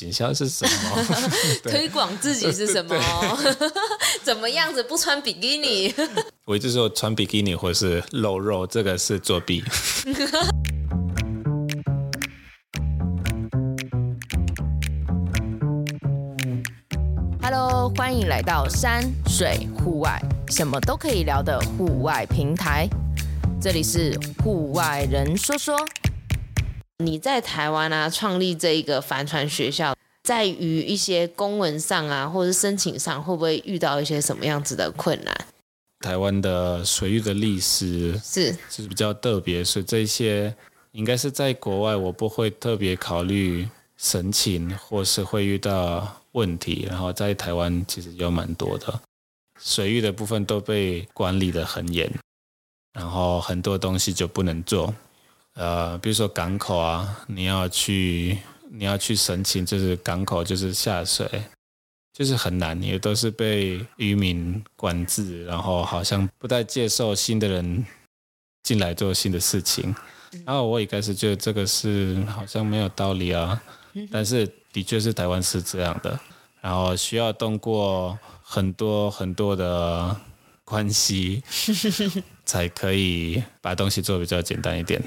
行销是什么？推广自己是什么？怎么样子不穿比基尼？我一直说穿比基尼或是露肉，这个是作弊。Hello，欢迎来到山水户外，什么都可以聊的户外平台。这里是户外人说说。你在台湾啊，创立这一个帆船学校，在于一些公文上啊，或者申请上，会不会遇到一些什么样子的困难？台湾的水域的历史是是比较特别，所以这些应该是在国外我不会特别考虑申请，或是会遇到问题。然后在台湾其实有蛮多的水域的部分都被管理的很严，然后很多东西就不能做。呃，比如说港口啊，你要去你要去申请，就是港口就是下水，就是很难，也都是被渔民管制，然后好像不太接受新的人进来做新的事情。然后我一开始觉得这个是好像没有道理啊，但是的确是台湾是这样的，然后需要通过很多很多的关系，才可以把东西做比较简单一点。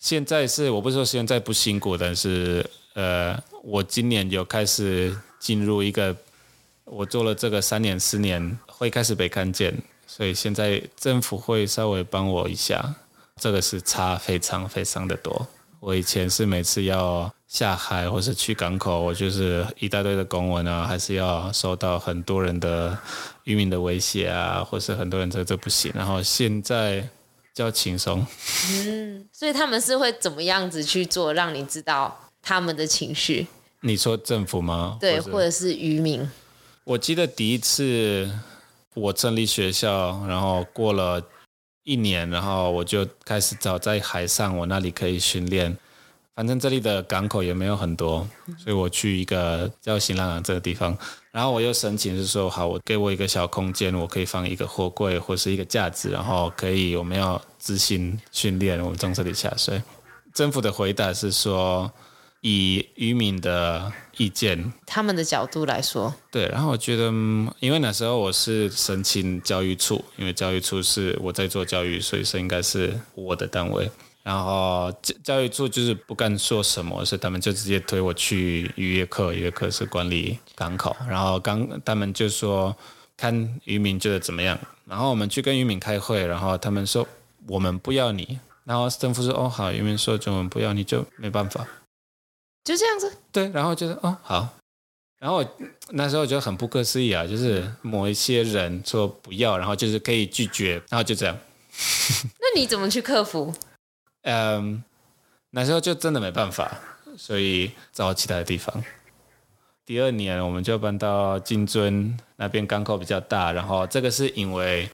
现在是我不是说现在不辛苦，但是呃，我今年有开始进入一个，我做了这个三年四年，会开始被看见，所以现在政府会稍微帮我一下，这个是差非常非常的多。我以前是每次要下海或是去港口，我就是一大堆的公文啊，还是要收到很多人的渔民的威胁啊，或是很多人这这不行，然后现在。比较轻松，嗯，所以他们是会怎么样子去做，让你知道他们的情绪？你说政府吗？对，或者是渔民？我记得第一次我成立学校，然后过了一年，然后我就开始找在海上，我那里可以训练。反正这里的港口也没有很多，所以我去一个叫新浪港这个地方，然后我又申请是说，好，我给我一个小空间，我可以放一个货柜或是一个架子，然后可以我们要执行训练，我们从这里下水。政府的回答是说，以渔民的意见，他们的角度来说，对。然后我觉得，因为那时候我是申请教育处，因为教育处是我在做教育，所以说应该是我的单位。然后教教育处就是不敢说什么，所以他们就直接推我去渔业课，渔业课是管理港口。然后刚他们就说看渔民觉得怎么样，然后我们去跟渔民开会，然后他们说我们不要你，然后政府说哦好，渔民说中文不要你就没办法，就这样子。对，然后就是哦好，然后那时候就很不可思议啊，就是某一些人说不要，然后就是可以拒绝，然后就这样。那你怎么去克服？嗯，那时候就真的没办法，所以找其他的地方。第二年我们就搬到金樽那边，港口比较大。然后这个是因为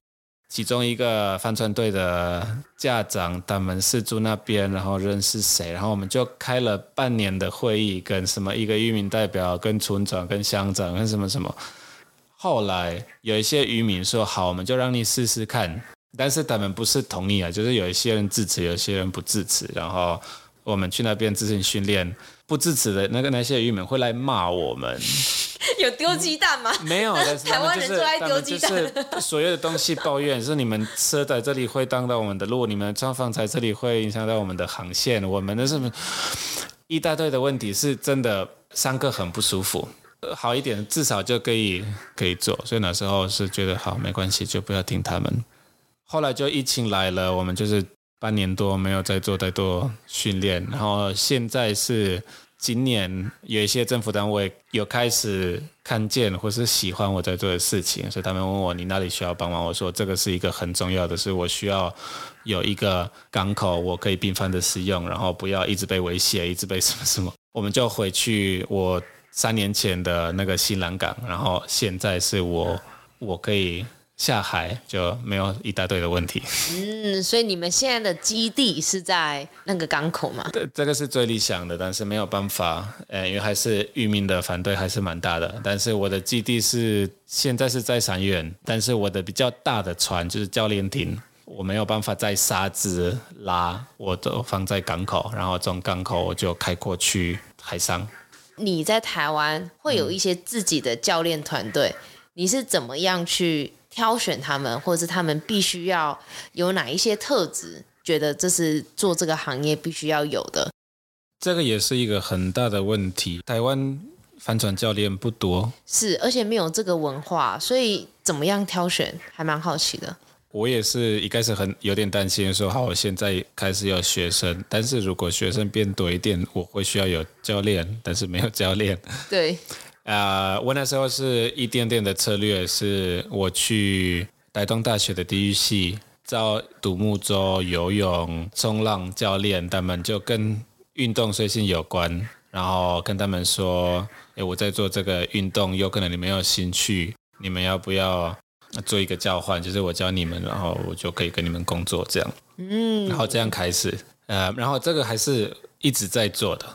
其中一个帆船队的家长他们是住那边，然后认识谁，然后我们就开了半年的会议，跟什么一个渔民代表、跟村长、跟乡长、跟什么什么。后来有一些渔民说：“好，我们就让你试试看。”但是他们不是同意啊，就是有一些人支持，有些人不支持。然后我们去那边进行训练，不支持的那个那些渔民会来骂我们。有丢鸡蛋吗？没有，但是 他们就是他们就是所有的东西抱怨，是你们车在这里会挡到我们的路，你们装放在这里会影响到我们的航线，我们的什么一大堆的问题，是真的上课很不舒服。好一点，至少就可以可以做。所以那时候是觉得好，没关系，就不要听他们。后来就疫情来了，我们就是半年多没有再做太多训练，然后现在是今年有一些政府单位有开始看见或是喜欢我在做的事情，所以他们问我，你哪里需要帮忙，我说这个是一个很重要的，是我需要有一个港口，我可以频繁的使用，然后不要一直被威胁，一直被什么什么，我们就回去我三年前的那个新浪港，然后现在是我我可以。下海就没有一大堆的问题。嗯，所以你们现在的基地是在那个港口吗？对，这个是最理想的，但是没有办法，呃，因为还是渔民的反对还是蛮大的。但是我的基地是现在是在三院，但是我的比较大的船就是教练艇，我没有办法在沙子拉，我都放在港口，然后从港口我就开过去海上。你在台湾会有一些自己的教练团队，嗯、你是怎么样去挑选他们，或者是他们必须要有哪一些特质？觉得这是做这个行业必须要有的。这个也是一个很大的问题。台湾帆船教练不多，是，而且没有这个文化，所以怎么样挑选，还蛮好奇的。我也是一开始很有点担心，说好，我现在开始有学生，但是如果学生变多一点，我会需要有教练，但是没有教练。对，啊、呃，我那时候是一点点的策略，是我去台东大学的体育系招独木舟、游泳、冲浪教练，他们就跟运动随性有关，然后跟他们说，哎，我在做这个运动，有可能你们有兴趣，你们要不要？做一个交换，就是我教你们，然后我就可以跟你们工作这样。嗯，然后这样开始，呃，然后这个还是一直在做的。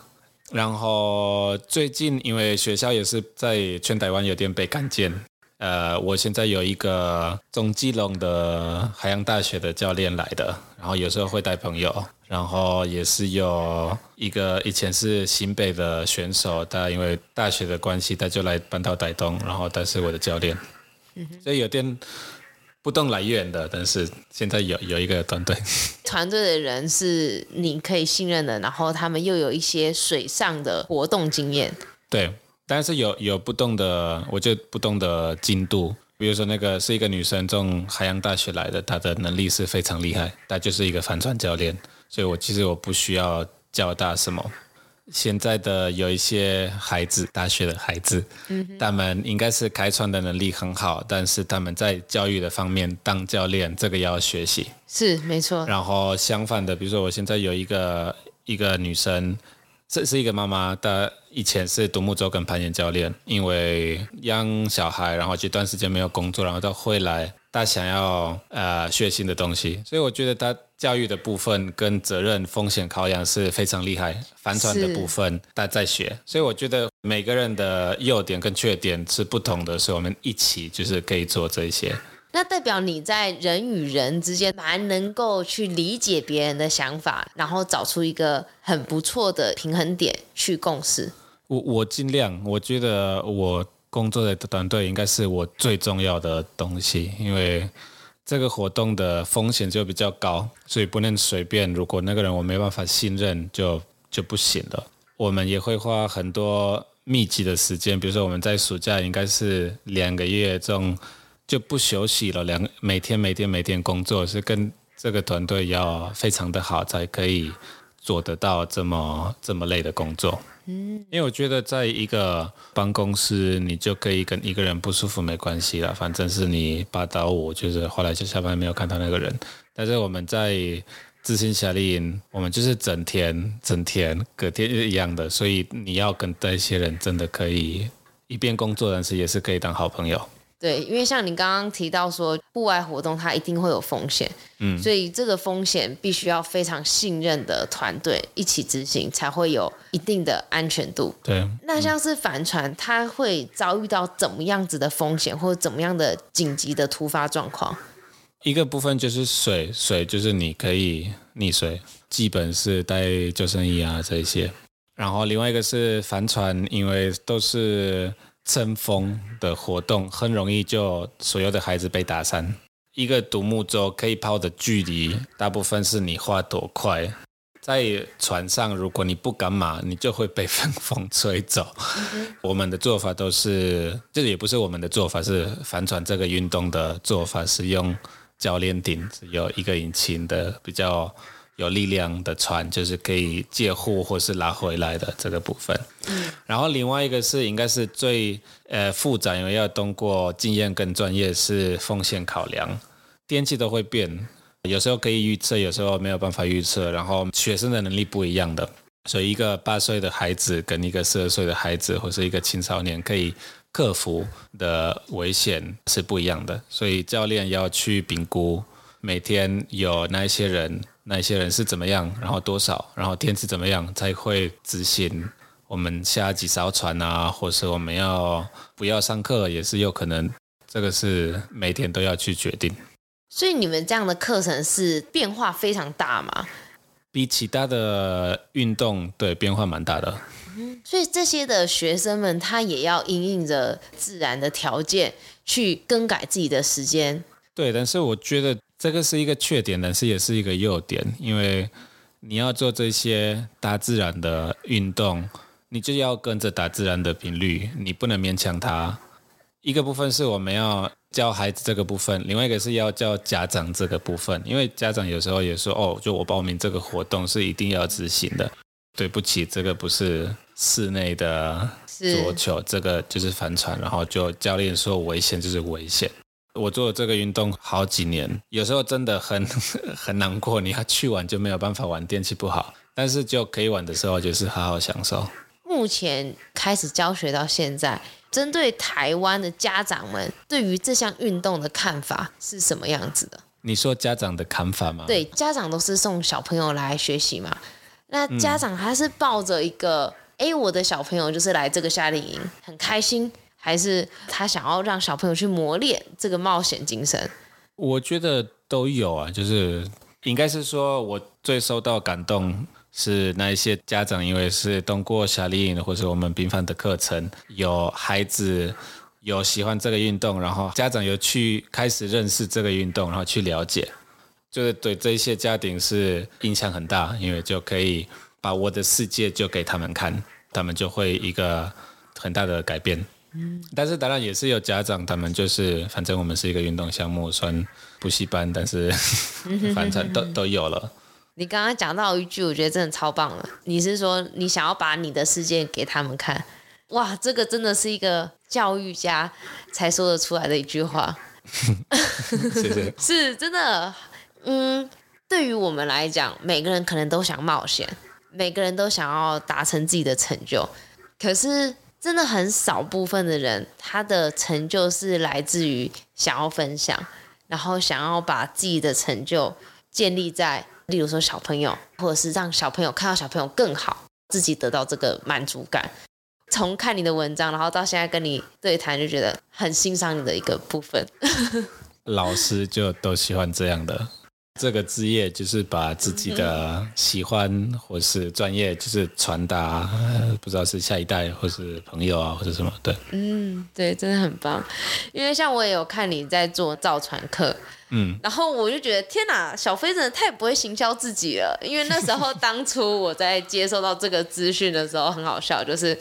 然后最近因为学校也是在全台湾有点被看见，呃，我现在有一个中基隆的海洋大学的教练来的，然后有时候会带朋友，然后也是有一个以前是新北的选手，他因为大学的关系，他就来搬到台东，然后他是我的教练。所以有点不动来源的，但是现在有有一个团队，团队的人是你可以信任的，然后他们又有一些水上的活动经验。对，但是有有不动的，我就不动的进度，比如说那个是一个女生从海洋大学来的，她的能力是非常厉害，她就是一个帆船教练，所以我其实我不需要教她什么。现在的有一些孩子，大学的孩子，嗯、他们应该是开创的能力很好，但是他们在教育的方面当教练，这个要学习。是没错。然后相反的，比如说我现在有一个一个女生，这是一个妈妈，她以前是独木舟跟攀岩教练，因为养小孩，然后这段时间没有工作，然后她回来。她想要呃学新的东西，所以我觉得她教育的部分跟责任风险考量是非常厉害。帆船的部分她在学，所以我觉得每个人的优点跟缺点是不同的，所以我们一起就是可以做这些。那代表你在人与人之间蛮能够去理解别人的想法，然后找出一个很不错的平衡点去共事。我我尽量，我觉得我。工作的团队应该是我最重要的东西，因为这个活动的风险就比较高，所以不能随便。如果那个人我没办法信任，就就不行了。我们也会花很多密集的时间，比如说我们在暑假应该是两个月这种就不休息了，两每天每天每天工作，是跟这个团队要非常的好，才可以做得到这么这么累的工作。嗯，因为我觉得在一个办公室，你就可以跟一个人不舒服没关系了，反正是你八到五，就是后来就下班没有看到那个人。但是我们在执行夏令营，我们就是整天整天隔天是一样的，所以你要跟这些人真的可以一边工作，但是也是可以当好朋友。对，因为像你刚刚提到说，户外活动它一定会有风险，嗯，所以这个风险必须要非常信任的团队一起执行，才会有一定的安全度。对，那像是帆船，它会遭遇到怎么样子的风险，或者怎么样的紧急的突发状况？一个部分就是水，水就是你可以溺水，基本是带救生衣啊这些。然后另外一个是帆船，因为都是。乘风的活动很容易就所有的孩子被打散。一个独木舟可以抛的距离，大部分是你划多快。在船上，如果你不敢马，你就会被风风吹走。我们的做法都是，这也不是我们的做法，是帆船这个运动的做法，是用教练艇，只有一个引擎的比较。有力量的船就是可以借护或是拉回来的这个部分，嗯，然后另外一个是应该是最呃复杂，因为要通过经验跟专业是风险考量，天气都会变，有时候可以预测，有时候没有办法预测，然后学生的能力不一样的，所以一个八岁的孩子跟一个十二岁的孩子或是一个青少年可以克服的危险是不一样的，所以教练要去评估每天有哪一些人。那些人是怎么样，然后多少，然后天气怎么样，才会执行我们下几艘船啊，或是我们要不要上课，也是有可能。这个是每天都要去决定。所以你们这样的课程是变化非常大吗？比其他的运动对变化蛮大的。所以这些的学生们，他也要因应着自然的条件去更改自己的时间。对，但是我觉得这个是一个缺点，但是也是一个优点，因为你要做这些大自然的运动，你就要跟着大自然的频率，你不能勉强他。一个部分是我们要教孩子这个部分，另外一个是要教家长这个部分，因为家长有时候也说，哦，就我报名这个活动是一定要执行的。对不起，这个不是室内的桌球，这个就是帆船，然后就教练说危险就是危险。我做了这个运动好几年，有时候真的很 很难过，你要去玩就没有办法玩，天气不好，但是就可以玩的时候就是好好享受。目前开始教学到现在。针对台湾的家长们对于这项运动的看法是什么样子的？你说家长的看法吗？对，家长都是送小朋友来学习嘛。那家长他是抱着一个，哎、嗯，我的小朋友就是来这个夏令营很开心，还是他想要让小朋友去磨练这个冒险精神？我觉得都有啊，就是应该是说我最受到感动。是那一些家长，因为是通过夏令营或者我们平凡的课程，有孩子有喜欢这个运动，然后家长有去开始认识这个运动，然后去了解，就是对这些家庭是影响很大，因为就可以把我的世界就给他们看，他们就会一个很大的改变。嗯，但是当然也是有家长，他们就是反正我们是一个运动项目，算补习班，但是 反正都都有了。你刚刚讲到一句，我觉得真的超棒了。你是说你想要把你的世界给他们看？哇，这个真的是一个教育家才说得出来的一句话。谢谢。是真的。嗯，对于我们来讲，每个人可能都想冒险，每个人都想要达成自己的成就。可是，真的很少部分的人，他的成就是来自于想要分享，然后想要把自己的成就建立在。例如说小朋友，或者是让小朋友看到小朋友更好，自己得到这个满足感。从看你的文章，然后到现在跟你对谈，就觉得很欣赏你的一个部分。老师就都喜欢这样的。这个职业就是把自己的喜欢或是专业，就是传达，不知道是下一代或是朋友啊，或者什么。对，嗯，对，真的很棒。因为像我也有看你在做造船课。嗯，然后我就觉得天哪，小飞真的太不会行销自己了。因为那时候当初我在接受到这个资讯的时候，很好笑，就是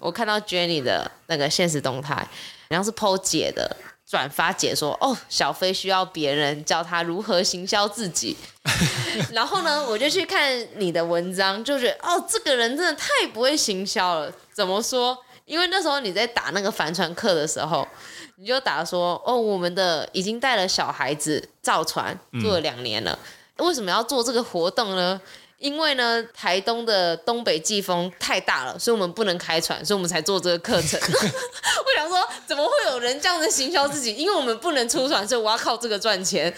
我看到 Jenny 的那个现实动态，然后是 Po 姐的转发解说，哦，小飞需要别人教他如何行销自己。然后呢，我就去看你的文章，就觉得哦，这个人真的太不会行销了。怎么说？因为那时候你在打那个帆船课的时候。你就打说哦，我们的已经带了小孩子造船做了两年了，嗯、为什么要做这个活动呢？因为呢，台东的东北季风太大了，所以我们不能开船，所以我们才做这个课程。我想说，怎么会有人这样子行销自己？因为我们不能出船，所以我要靠这个赚钱。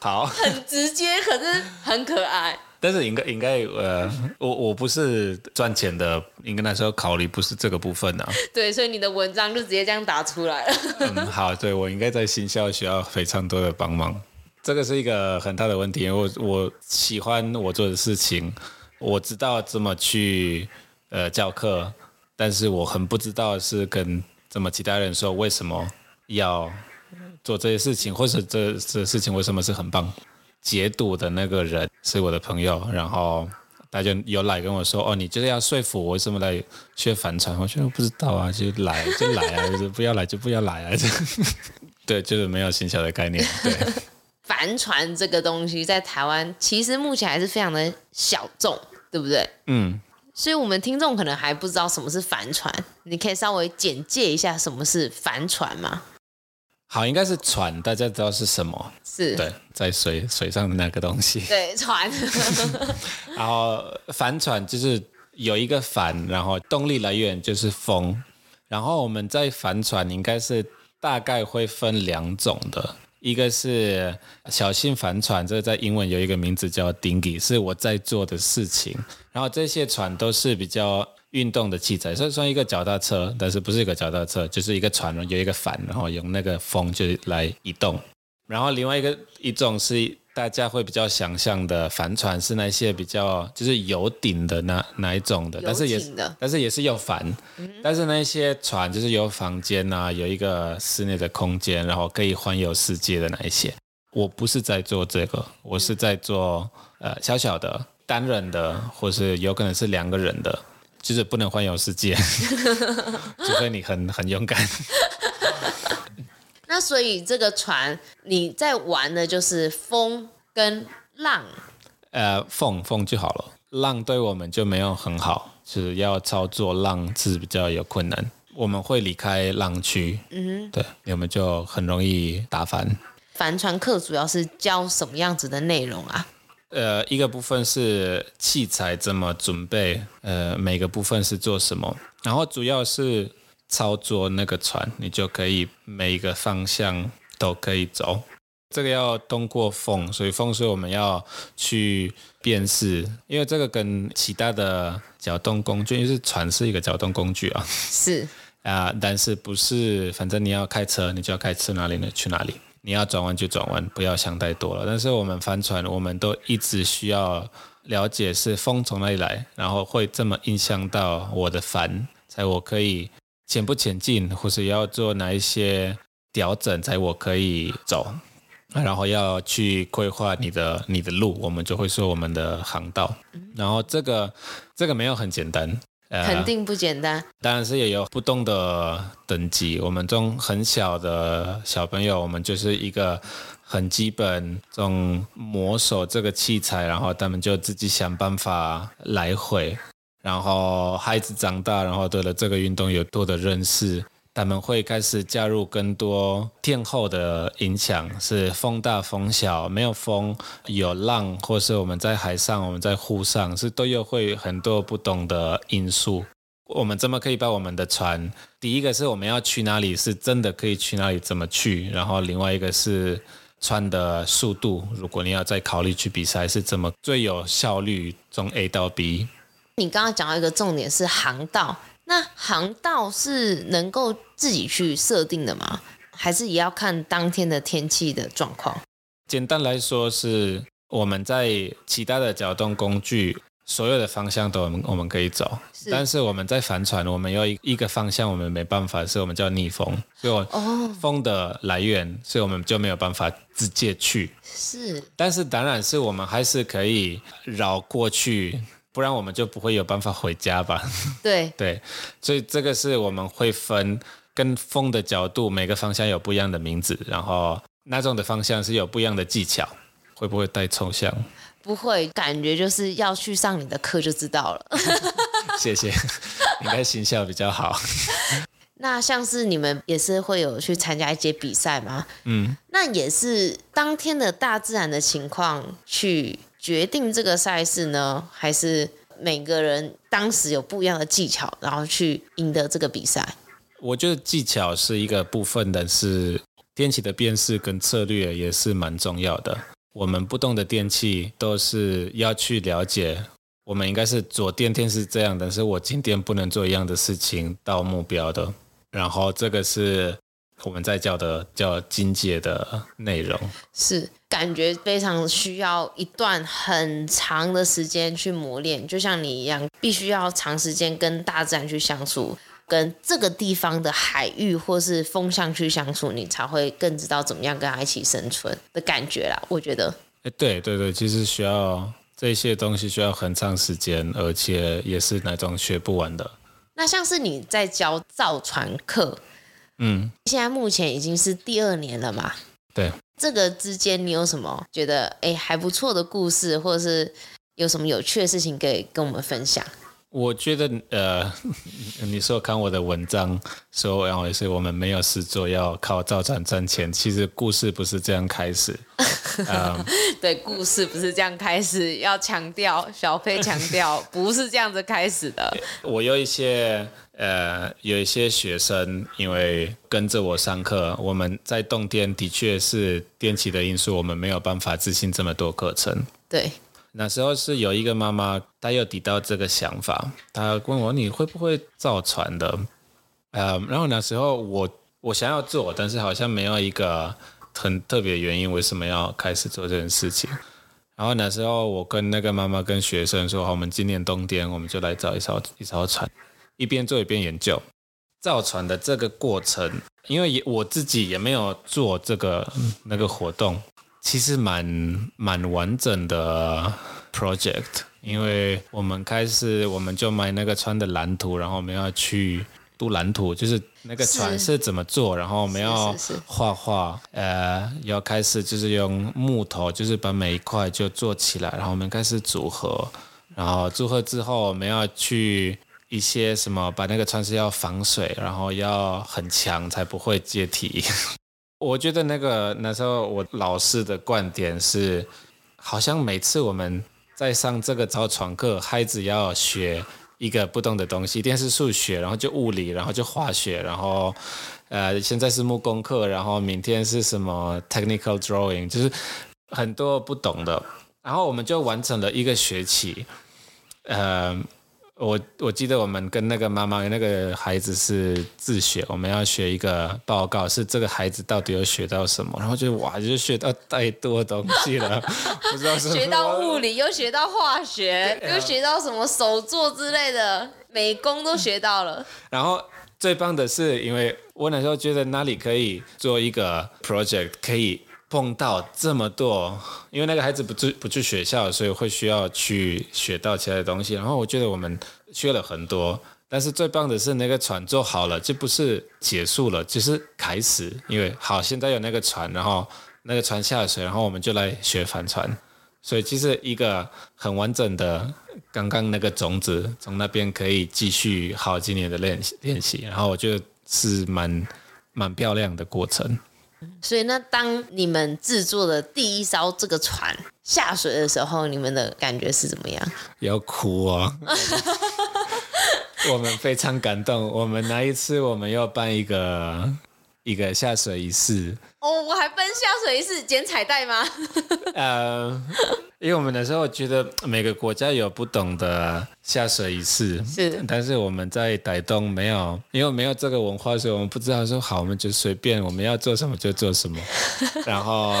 好，很直接，可是很可爱。但是应该应该呃，我我不是赚钱的，应该那时候考虑不是这个部分啊。对，所以你的文章就直接这样打出来了。嗯，好，对，我应该在行销需要非常多的帮忙，这个是一个很大的问题。我我喜欢我做的事情，我知道怎么去呃教课，但是我很不知道是跟怎么其他人说为什么要做这些事情，或者这这事情为什么是很棒。解读的那个人是我的朋友，然后他就有来跟我说：“哦，你就是要说服我为什么来学帆船？”我说：“我不知道啊，就来就来啊，就是不要来就不要来啊。”对，就是没有行销的概念。对，帆船这个东西在台湾其实目前还是非常的小众，对不对？嗯。所以我们听众可能还不知道什么是帆船，你可以稍微简介一下什么是帆船吗？好，应该是船，大家知道是什么？是对，在水水上的那个东西。对，船。然后帆船就是有一个帆，然后动力来源就是风。然后我们在帆船应该是大概会分两种的，一个是小心帆船，这个在英文有一个名字叫 dingy，是我在做的事情。然后这些船都是比较。运动的器材，所以算一个脚踏车，但是不是一个脚踏车，就是一个船，有一个帆，然后用那个风就来移动。然后另外一个一种是大家会比较想象的帆船，是那些比较就是有顶的那哪一种的，但是也是但是也是有帆，嗯、但是那些船就是有房间啊，有一个室内的空间，然后可以环游世界的那一些。我不是在做这个，我是在做呃小小的单人的，或是有可能是两个人的，就是不能环游世界，除非你很很勇敢。那所以这个船你在玩的就是风跟浪，呃，风风就好了，浪对我们就没有很好，就是要操作浪是比较有困难，我们会离开浪区，嗯哼，对，我们就很容易打翻。帆船课主要是教什么样子的内容啊？呃，一个部分是器材怎么准备，呃，每个部分是做什么，然后主要是。操作那个船，你就可以每一个方向都可以走。这个要通过风，所以风是我们要去辨识，因为这个跟其他的搅动工具，因为是船是一个搅动工具啊。是 啊，但是不是，反正你要开车，你就要开车哪里呢？去哪里？你要转弯就转弯，不要想太多了。但是我们帆船，我们都一直需要了解是风从哪里来，然后会这么影响到我的帆，才我可以。前不前进，或是要做哪一些调整，才我可以走，然后要去规划你的你的路，我们就会说我们的航道。然后这个这个没有很简单，呃，肯定不简单。当然是也有不同的等级。我们中很小的小朋友，我们就是一个很基本，这种摸索这个器材，然后他们就自己想办法来回。然后孩子长大，然后对了这个运动有多的认识，他们会开始加入更多天候的影响，是风大风小，没有风有浪，或是我们在海上，我们在湖上，是都有会很多不同的因素。我们怎么可以把我们的船？第一个是我们要去哪里，是真的可以去哪里，怎么去？然后另外一个是船的速度，如果你要再考虑去比赛，是怎么最有效率从 A 到 B。你刚刚讲到一个重点是航道，那航道是能够自己去设定的吗？还是也要看当天的天气的状况？简单来说，是我们在其他的搅动工具，所有的方向都我们我们可以走，是但是我们在帆船，我们有一一个方向我们没办法，是我们叫逆风，所以我风的来源，所以我们就没有办法直接去。是，但是当然是我们还是可以绕过去。不然我们就不会有办法回家吧？对对，所以这个是我们会分跟风的角度，每个方向有不一样的名字，然后那种的方向是有不一样的技巧，会不会太抽象？不会，感觉就是要去上你的课就知道了。谢谢，应该形象比较好。那像是你们也是会有去参加一些比赛吗？嗯，那也是当天的大自然的情况去。决定这个赛事呢，还是每个人当时有不一样的技巧，然后去赢得这个比赛？我觉得技巧是一个部分，但是天气的辨识跟策略也是蛮重要的。我们不同的电器都是要去了解。我们应该是做电天是这样，但是我今天不能做一样的事情到目标的。然后这个是。我们在教的叫进阶的内容，是感觉非常需要一段很长的时间去磨练，就像你一样，必须要长时间跟大自然去相处，跟这个地方的海域或是风向去相处，你才会更知道怎么样跟它一起生存的感觉啦。我觉得，哎，对对对，其实需要这些东西需要很长时间，而且也是那种学不完的。那像是你在教造船课。嗯，现在目前已经是第二年了嘛？对，这个之间你有什么觉得哎还不错的故事，或者是有什么有趣的事情可以跟我们分享？我觉得呃，你说看我的文章说，然后也是我们没有事做，要靠造船赚钱。其实故事不是这样开始。嗯，对，故事不是这样开始，要强调小飞强调不是这样子开始的。我有一些。呃，有一些学生因为跟着我上课，我们在冬天的确是电器的因素，我们没有办法执行这么多课程。对，那时候是有一个妈妈，她有提到这个想法，她问我，你会不会造船的？呃，然后那时候我我想要做，但是好像没有一个很特别原因，为什么要开始做这件事情。然后那时候我跟那个妈妈跟学生说，好，我们今年冬天我们就来造一艘一艘船，一边做一边研究造船的这个过程。因为也我自己也没有做这个那个活动，其实蛮蛮完整的 project。因为我们开始我们就买那个船的蓝图，然后我们要去。读蓝图就是那个船是怎么做，然后我们要画画，呃，要开始就是用木头，就是把每一块就做起来，然后我们开始组合，然后组合之后我们要去一些什么，把那个船是要防水，然后要很强才不会解体。我觉得那个那时候我老师的观点是，好像每次我们在上这个造船课，孩子要学。一个不同的东西，一定是数学，然后就物理，然后就化学，然后，呃，现在是木工课，然后明天是什么 technical drawing，就是很多不懂的，然后我们就完成了一个学期，呃。我我记得我们跟那个妈妈那个孩子是自学，我们要学一个报告，是这个孩子到底有学到什么，然后就哇，就学到太多东西了，不知道是学到物理，又学到化学，又学到什么手作之类的，美工都学到了。然后最棒的是，因为我那时候觉得哪里可以做一个 project 可以。碰到这么多，因为那个孩子不去不去学校，所以会需要去学到其他的东西。然后我觉得我们学了很多，但是最棒的是那个船做好了，就不是结束了，就是开始。因为好，现在有那个船，然后那个船下水，然后我们就来学帆船。所以其实一个很完整的，刚刚那个种子从那边可以继续好几年的练习练习。然后我觉得是蛮蛮漂亮的过程。所以，那当你们制作的第一艘这个船下水的时候，你们的感觉是怎么样？要哭啊！我们非常感动。我们那一次，我们要办一个一个下水仪式。哦，我还分下水仪式捡彩带吗？呃。因为我们那时候觉得每个国家有不懂的下水仪式，是，但是我们在台东没有，因为没有这个文化，所以我们不知道说好，我们就随便我们要做什么就做什么。然后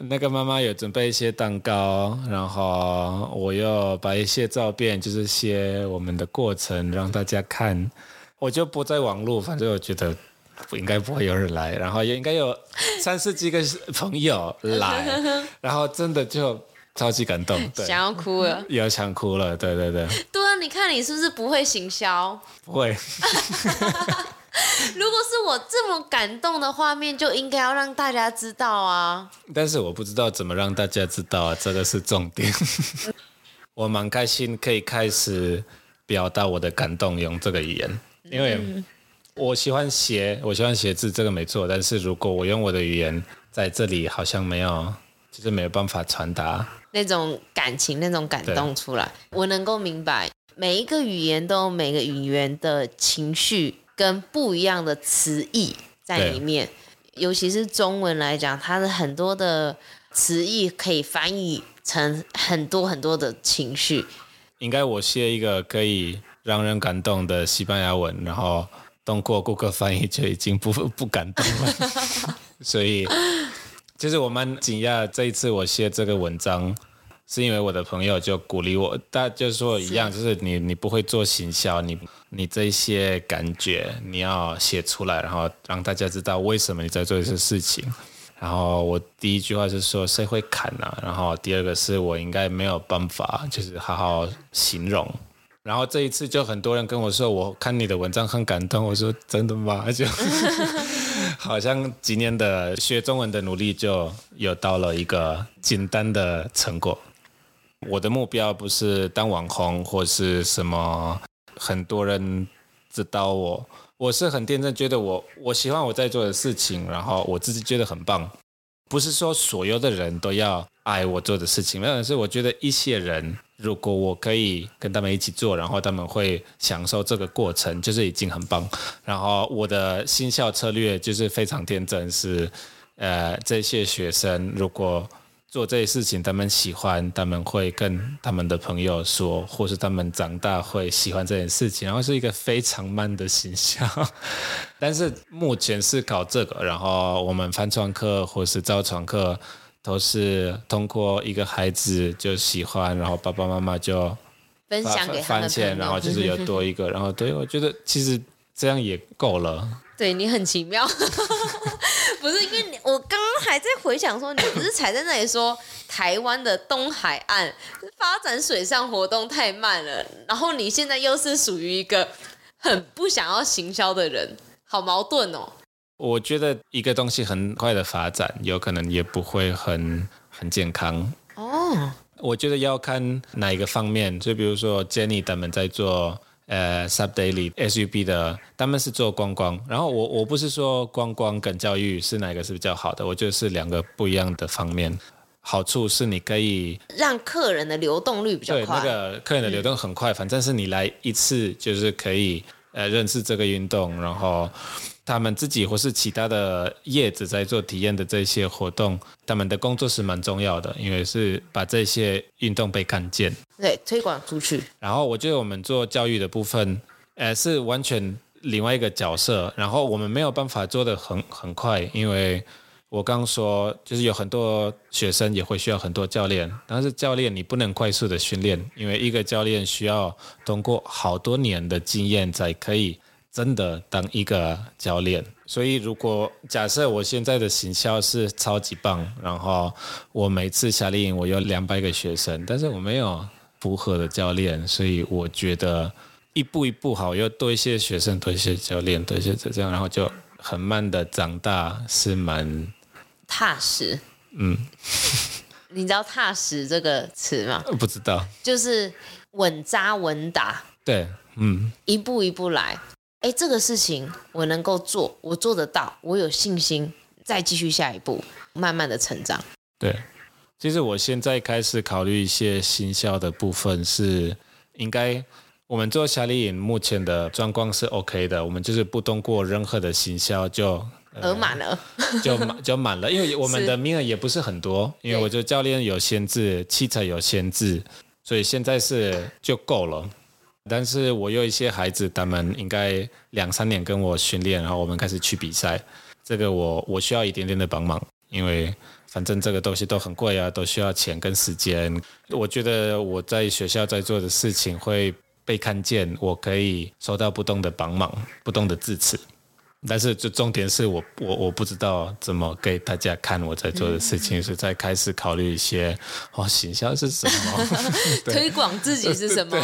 那个妈妈有准备一些蛋糕，然后我又把一些照片，就是些我们的过程让大家看，我就不在网络，反正我觉得不应该不会有人来，然后也应该有三十几个朋友来，然后真的就。超级感动，对，想要哭了，也要想哭了，对对对。对啊，你看你是不是不会行销？不会。如果是我这么感动的画面，就应该要让大家知道啊。但是我不知道怎么让大家知道啊，这个是重点。我蛮开心可以开始表达我的感动，用这个语言，因为我喜欢写，我喜欢写字，这个没错。但是如果我用我的语言在这里，好像没有。就是没有办法传达那种感情、那种感动出来。我能够明白，每一个语言都有每个语言的情绪跟不一样的词义在里面。尤其是中文来讲，它的很多的词义可以翻译成很多很多的情绪。应该我写一个可以让人感动的西班牙文，然后通过谷歌翻译就已经不不敢动了，所以。其实我蛮惊讶，这一次我写这个文章，是因为我的朋友就鼓励我，大家就是说一样，就是你你不会做行销，你你这些感觉你要写出来，然后让大家知道为什么你在做这些事情。然后我第一句话是说谁会砍啊？然后第二个是我应该没有办法，就是好好形容。然后这一次就很多人跟我说，我看你的文章很感动。我说真的吗？就好像几年的学中文的努力，就有到了一个简单的成果。我的目标不是当网红或是什么，很多人知道我。我是很天真，觉得我我喜欢我在做的事情，然后我自己觉得很棒。不是说所有的人都要爱我做的事情，没有是我觉得一些人。如果我可以跟他们一起做，然后他们会享受这个过程，就是已经很棒。然后我的新校策略就是非常天真，是呃这些学生如果做这些事情，他们喜欢，他们会跟他们的朋友说，或是他们长大会喜欢这件事情，然后是一个非常慢的形象。但是目前是搞这个，然后我们翻创课或是造船课都是通过一个孩子就喜欢，然后爸爸妈妈就分享给他们，然后就是有多一个，然后对，我觉得其实这样也够了。对，你很奇妙。不是因为你，我刚刚还在回想说，你不是才在那里说台湾的东海岸发展水上活动太慢了，然后你现在又是属于一个很不想要行销的人，好矛盾哦。我觉得一个东西很快的发展，有可能也不会很很健康哦。我觉得要看哪一个方面，就比如说 Jenny 他们在做。呃、uh,，Sub Daily SUB 的，他们是做观光，然后我我不是说观光跟教育是哪个是比较好的，我觉得是两个不一样的方面。好处是你可以让客人的流动率比较快，对，那个客人的流动很快，嗯、反正是你来一次就是可以呃认识这个运动，然后。他们自己或是其他的业者在做体验的这些活动，他们的工作是蛮重要的，因为是把这些运动被看见，对，推广出去。然后我觉得我们做教育的部分，呃，是完全另外一个角色。然后我们没有办法做得很很快，因为我刚说就是有很多学生也会需要很多教练，但是教练你不能快速的训练，因为一个教练需要通过好多年的经验才可以。真的当一个教练，所以如果假设我现在的行销是超级棒，然后我每次夏令营我有两百个学生，但是我没有符合的教练，所以我觉得一步一步好，要多一些学生，多一些教练，多一些这样，然后就很慢的长大，是蛮踏实。嗯，你知道“踏实”这个词吗？不知道，就是稳扎稳打。对，嗯，一步一步来。哎，这个事情我能够做，我做得到，我有信心，再继续下一步，慢慢的成长。对，其实我现在开始考虑一些行销的部分，是应该我们做夏令营目前的状况是 OK 的，我们就是不通过任何的行销就额满了，就满就满了，因为我们的名额也不是很多，因为我觉得教练有限制，器材有限制，所以现在是就够了。但是我有一些孩子，他们应该两三年跟我训练，然后我们开始去比赛。这个我我需要一点点的帮忙，因为反正这个东西都很贵啊，都需要钱跟时间。我觉得我在学校在做的事情会被看见，我可以收到不同的帮忙，不同的支持。但是，就重点是我我我不知道怎么给大家看我在做的事情，所以在开始考虑一些哦，形象是什么，推广自己是什么，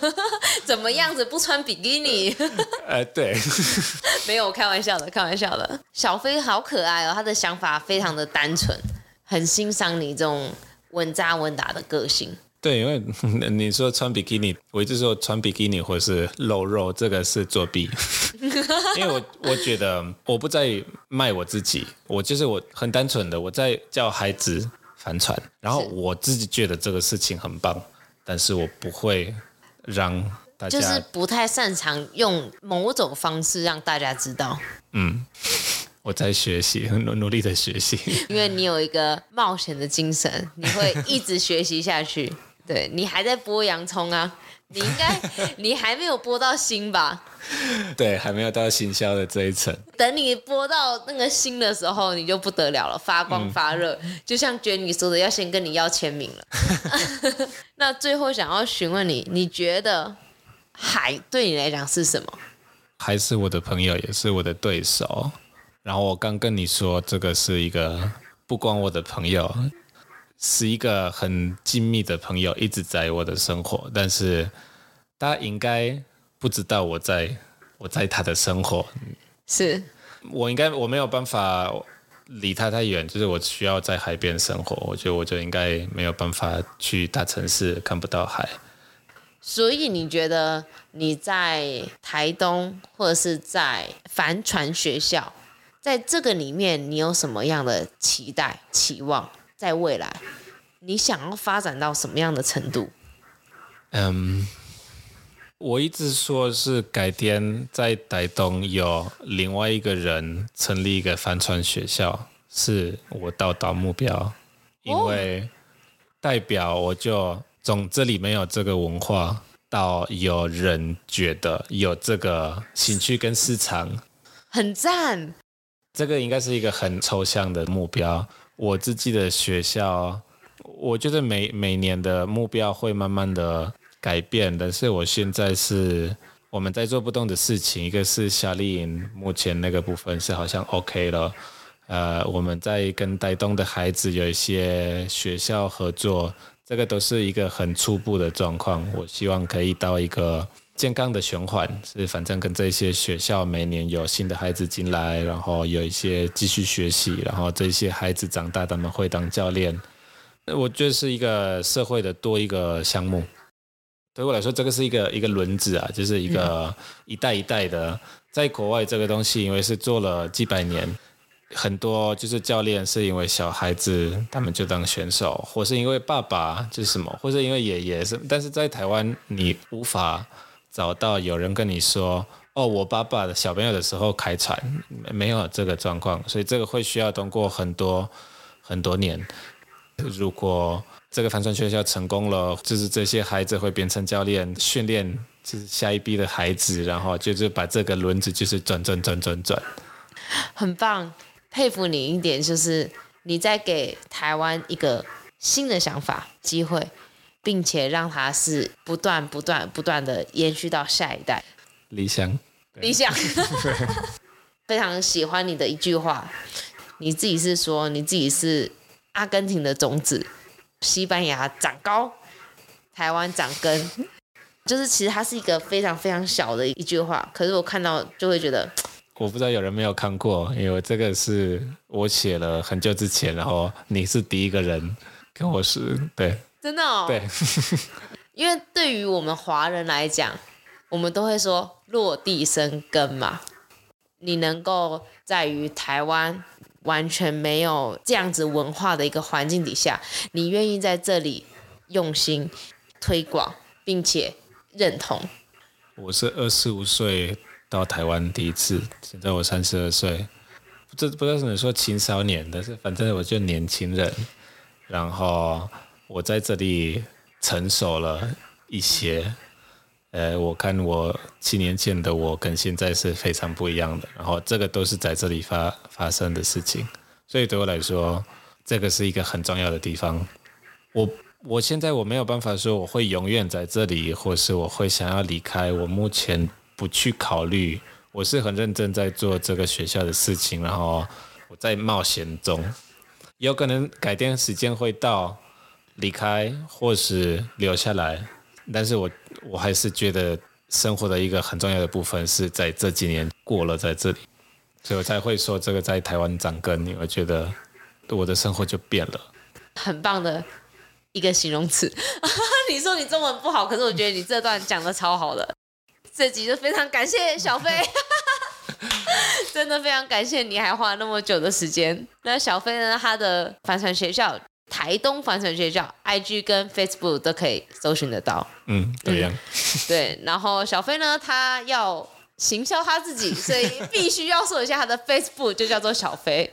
怎么样子不穿比基尼？呃，对，没有开玩笑的，开玩笑的。小飞好可爱哦，他的想法非常的单纯，很欣赏你这种稳扎稳打的个性。对，因为你说穿比基尼，我一直说穿比基尼或是露肉，这个是作弊。因为我我觉得我不在卖我自己，我就是我很单纯的我在教孩子帆船，然后我自己觉得这个事情很棒，但是我不会让大家就是不太擅长用某种方式让大家知道。嗯，我在学习，很努力的学习。因为你有一个冒险的精神，你会一直学习下去。对，你还在剥洋葱啊？你应该，你还没有播到新吧？对，还没有到行销的这一层。等你播到那个新的时候，你就不得了了，发光发热，嗯、就像 Jenny 说的，要先跟你要签名了。那最后想要询问你，你觉得海对你来讲是什么？还是我的朋友，也是我的对手。然后我刚跟你说，这个是一个不光我的朋友。是一个很亲密的朋友，一直在我的生活，但是他应该不知道我在我在他的生活。是我应该我没有办法离他太远，就是我需要在海边生活，我觉得我就应该没有办法去大城市看不到海。所以你觉得你在台东或者是在帆船学校，在这个里面你有什么样的期待期望？在未来，你想要发展到什么样的程度？嗯，我一直说是改天在台东有另外一个人成立一个帆船学校，是我到达目标。因为代表我就从这里没有这个文化，到有人觉得有这个兴趣跟市场，很赞。这个应该是一个很抽象的目标。我自己的学校，我觉得每每年的目标会慢慢的改变，但是我现在是我们在做不同的事情，一个是夏令营，目前那个部分是好像 OK 了。呃，我们在跟带动的孩子有一些学校合作，这个都是一个很初步的状况。我希望可以到一个健康的循环，是反正跟这些学校每年有新的孩子进来，然后有一些继续学习，然后这些孩子长大他们会当教练。我觉得是一个社会的多一个项目。对我来说，这个是一个一个轮子啊，就是一个一代一代的。在国外，这个东西因为是做了几百年。很多就是教练是因为小孩子他们就当选手，或是因为爸爸就是什么，或是因为爷爷是。但是在台湾，你无法找到有人跟你说：“哦，我爸爸的小朋友的时候开船，没有这个状况。”所以这个会需要通过很多很多年。如果这个帆船学校成功了，就是这些孩子会变成教练，训练就是下一批的孩子，然后就是把这个轮子就是转转转转转，很棒。佩服你一点，就是你在给台湾一个新的想法、机会，并且让它是不断、不断、不断的延续到下一代。理想，理想。非常喜欢你的一句话，你自己是说你自己是阿根廷的种子，西班牙长高，台湾长根，就是其实它是一个非常非常小的一句话，可是我看到就会觉得。我不知道有人没有看过，因为这个是我写了很久之前，然后你是第一个人跟我是，对，真的哦，对，因为对于我们华人来讲，我们都会说落地生根嘛。你能够在于台湾完全没有这样子文化的一个环境底下，你愿意在这里用心推广，并且认同。我是二十五岁。到台湾第一次，现在我三十二岁，这不知道怎么说青少年，但是反正我就年轻人。然后我在这里成熟了一些，呃，我看我七年前的我跟现在是非常不一样的。然后这个都是在这里发发生的事情，所以对我来说，这个是一个很重要的地方。我我现在我没有办法说我会永远在这里，或是我会想要离开。我目前。不去考虑，我是很认真在做这个学校的事情，然后我在冒险中，有可能改天时间会到离开或是留下来，但是我我还是觉得生活的一个很重要的部分是在这几年过了在这里，所以我才会说这个在台湾长根，因为觉得我的生活就变了，很棒的一个形容词。你说你中文不好，可是我觉得你这段讲得超好的。这集就非常感谢小飞，真的非常感谢你，还花那么久的时间。那小飞呢？他的帆船学校台东帆船学校，IG 跟 Facebook 都可以搜寻得到。嗯，对呀。对，然后小飞呢，他要行销他自己，所以必须要说一下他的 Facebook 就叫做小飞，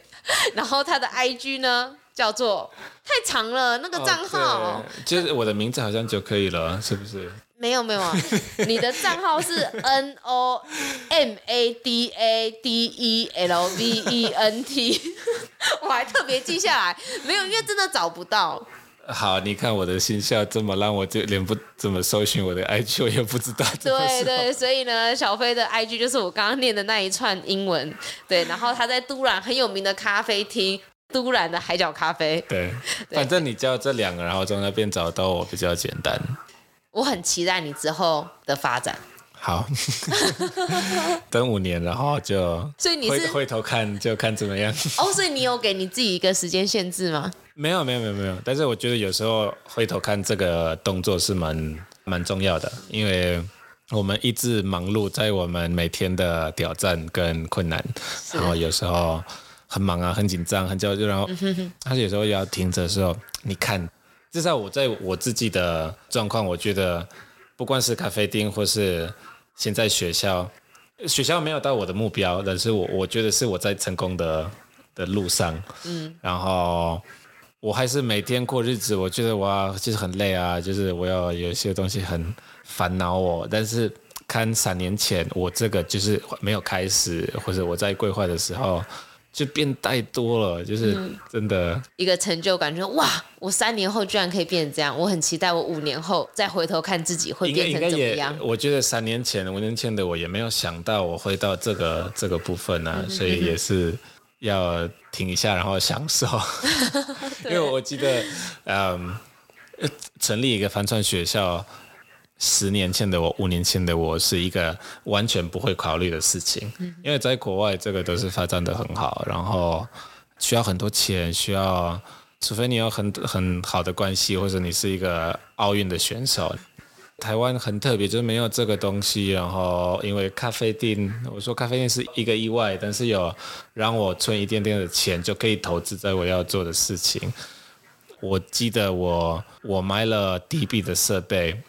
然后他的 IG 呢叫做太长了，那个账号，就是我的名字好像就可以了，是不是？没有没有啊，你的账号是 N O M A D A D E L V E N T，我还特别记下来，没有，因为真的找不到。好，你看我的信效这么烂，我就连不怎么搜寻我的 IG，我也不知道。对对，所以呢，小飞的 IG 就是我刚刚念的那一串英文。对，然后他在都兰很有名的咖啡厅，都兰的海角咖啡。对，对反正你叫这两个，然后从那边找到我比较简单。我很期待你之后的发展。好，等五年，然后就所以你是回头看就看怎么样。哦，所以你有给你自己一个时间限制吗？没有，没有，没有，没有。但是我觉得有时候回头看这个动作是蛮蛮重要的，因为我们一直忙碌在我们每天的挑战跟困难，然后有时候很忙啊，很紧张，很焦虑，然后他有时候要停着的时候，你看。至少我在我自己的状况，我觉得不管是咖啡厅或是现在学校，学校没有到我的目标，但是我我觉得是我在成功的的路上。嗯，然后我还是每天过日子，我觉得哇，就是很累啊，就是我要有一些东西很烦恼我。但是看三年前我这个就是没有开始，或者我在规划的时候。就变太多了，就是真的、嗯、一个成就感，就哇！我三年后居然可以变成这样，我很期待我五年后再回头看自己会变成怎么样。我觉得三年前、五年前的我也没有想到我会到这个这个部分呢、啊，所以也是要停一下，然后享受。因为我记得，嗯，成立一个帆船学校。十年前的我，五年前的我是一个完全不会考虑的事情，因为在国外这个都是发展的很好，然后需要很多钱，需要除非你有很很好的关系，或者你是一个奥运的选手。台湾很特别，就是没有这个东西。然后因为咖啡店，我说咖啡店是一个意外，但是有让我存一点点的钱，就可以投资在我要做的事情。我记得我我买了 DB 的设备。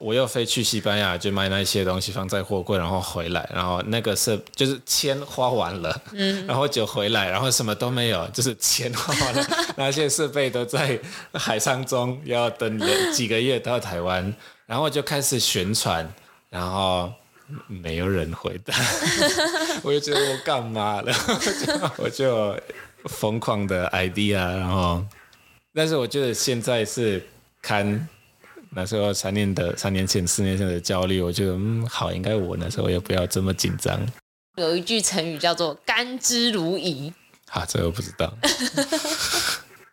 我又飞去西班牙，就买那些东西放在货柜，然后回来，然后那个是就是钱花完了，嗯，然后就回来，然后什么都没有，就是钱花完了，那些设备都在海上中，要等几个月到台湾，然后就开始宣传，然后没有人回答，我就觉得我干嘛了，我 就我就疯狂的 idea，然后，但是我觉得现在是看。那时候三年的三年前、四年前的焦虑，我觉得嗯好，应该我那时候也不要这么紧张。有一句成语叫做“甘之如饴”，啊，这个我不知道。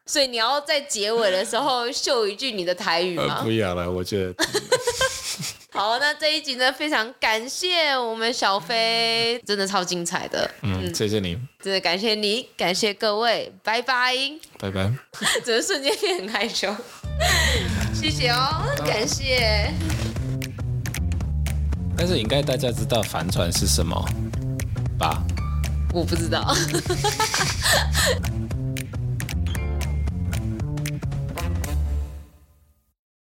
所以你要在结尾的时候秀一句你的台语吗？呃、不要了，我觉得。好，那这一集呢，非常感谢我们小飞，真的超精彩的。嗯，嗯谢谢你。真的感谢你，感谢各位，拜拜。拜拜。怎么瞬间变很害羞？谢谢哦，感谢。但是应该大家知道帆船是什么吧？我不知道。